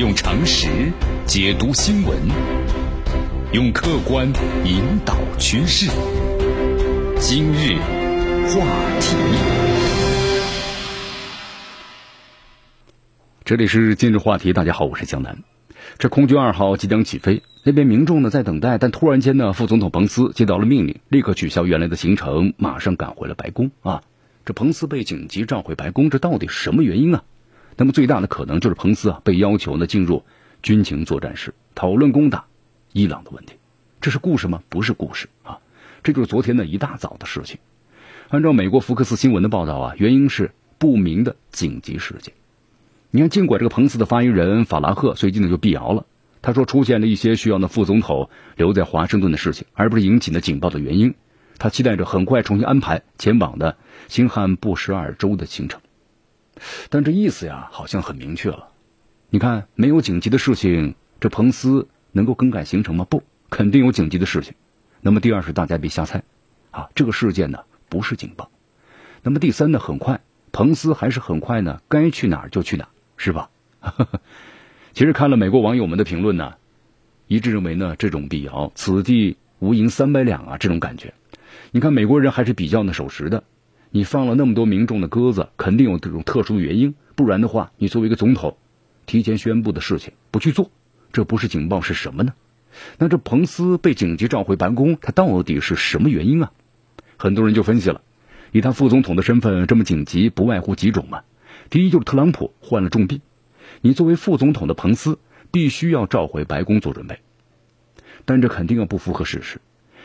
用常识解读新闻，用客观引导趋势。今日话题，这里是今日话题。大家好，我是江南。这空军二号即将起飞，那边民众呢在等待，但突然间呢，副总统彭斯接到了命令，立刻取消原来的行程，马上赶回了白宫啊。这彭斯被紧急召回白宫，这到底什么原因啊？那么最大的可能就是彭斯啊被要求呢进入军情作战室讨论攻打伊朗的问题。这是故事吗？不是故事啊，这就是昨天的一大早的事情。按照美国福克斯新闻的报道啊，原因是不明的紧急事件。你看，尽管这个彭斯的发言人法拉赫随即呢就辟谣了，他说出现了一些需要呢副总统留在华盛顿的事情，而不是引起呢警报的原因。他期待着很快重新安排前往的新罕布什尔州的行程，但这意思呀好像很明确了。你看，没有紧急的事情，这彭斯能够更改行程吗？不，肯定有紧急的事情。那么第二是大家别瞎猜，啊，这个事件呢不是警报。那么第三呢，很快，彭斯还是很快呢，该去哪儿就去哪儿，是吧？其实看了美国网友们的评论呢，一致认为呢，这种辟谣，此地无银三百两啊，这种感觉。你看，美国人还是比较的守时的。你放了那么多民众的鸽子，肯定有这种特殊原因，不然的话，你作为一个总统，提前宣布的事情不去做，这不是警报是什么呢？那这彭斯被紧急召回白宫，他到底是什么原因啊？很多人就分析了，以他副总统的身份这么紧急，不外乎几种嘛。第一就是特朗普患了重病，你作为副总统的彭斯必须要召回白宫做准备，但这肯定要不符合事实。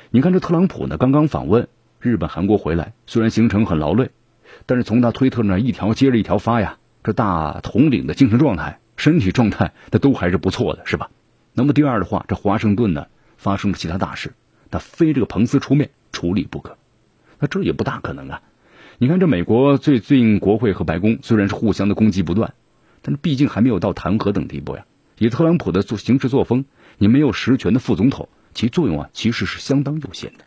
你看这特朗普呢，刚刚访问日本、韩国回来，虽然行程很劳累，但是从他推特那一条接着一条发呀，这大统领的精神状态、身体状态，那都还是不错的，是吧？那么第二的话，这华盛顿呢发生了其他大事，那非这个彭斯出面处理不可，那这也不大可能啊。你看这美国最近国会和白宫虽然是互相的攻击不断，但是毕竟还没有到弹劾等地步呀。以特朗普的做行事作风，你没有实权的副总统。其作用啊，其实是相当有限的。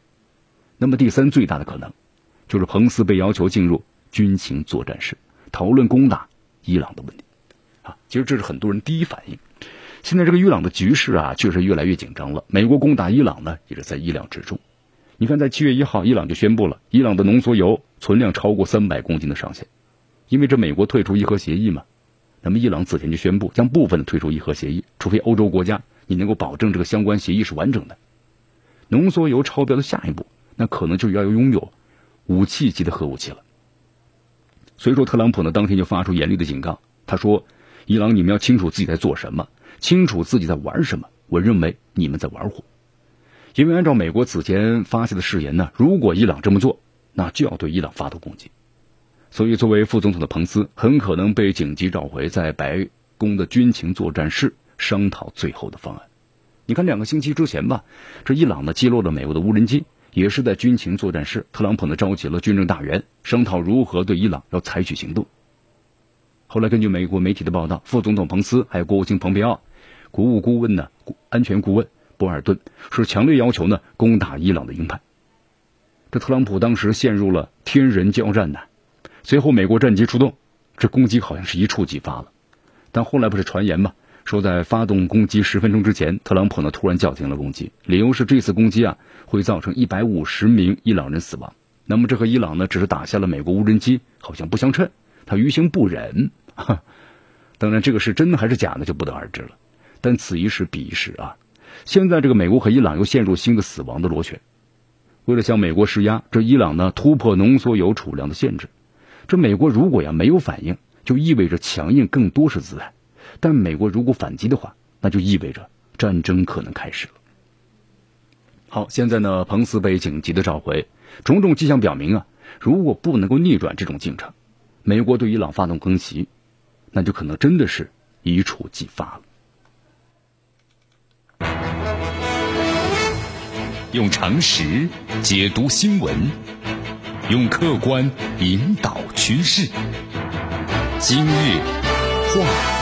那么第三最大的可能，就是彭斯被要求进入军情作战室讨论攻打伊朗的问题。啊，其实这是很多人第一反应。现在这个伊朗的局势啊，确实越来越紧张了。美国攻打伊朗呢，也是在意料之中。你看，在七月一号，伊朗就宣布了伊朗的浓缩铀存量超过三百公斤的上限，因为这美国退出伊核协议嘛。那么伊朗此前就宣布将部分的退出伊核协议，除非欧洲国家。你能够保证这个相关协议是完整的？浓缩铀超标的下一步，那可能就要拥有武器级的核武器了。所以说，特朗普呢当天就发出严厉的警告，他说：“伊朗，你们要清楚自己在做什么，清楚自己在玩什么。我认为你们在玩火，因为按照美国此前发下的誓言呢，如果伊朗这么做，那就要对伊朗发动攻击。所以，作为副总统的彭斯很可能被紧急召回在白宫的军情作战室。”商讨最后的方案。你看，两个星期之前吧，这伊朗呢击落了美国的无人机，也是在军情作战室。特朗普呢召集了军政大员，商讨如何对伊朗要采取行动。后来根据美国媒体的报道，副总统彭斯还有国务卿蓬佩奥、国务顾问呢、安全顾问博尔顿是强烈要求呢攻打伊朗的鹰派。这特朗普当时陷入了天人交战呢。随后美国战机出动，这攻击好像是一触即发了。但后来不是传言吗？说在发动攻击十分钟之前，特朗普呢突然叫停了攻击，理由是这次攻击啊会造成一百五十名伊朗人死亡。那么这和伊朗呢只是打下了美国无人机，好像不相称，他于心不忍。当然，这个是真的还是假的就不得而知了。但此一时彼一时啊，现在这个美国和伊朗又陷入新的死亡的螺旋。为了向美国施压，这伊朗呢突破浓缩铀储量的限制，这美国如果呀没有反应，就意味着强硬更多是姿态。但美国如果反击的话，那就意味着战争可能开始了。好，现在呢，彭斯被紧急的召回，种种迹象表明啊，如果不能够逆转这种进程，美国对伊朗发动攻击，那就可能真的是一触即发了。用常识解读新闻，用客观引导趋势。今日话。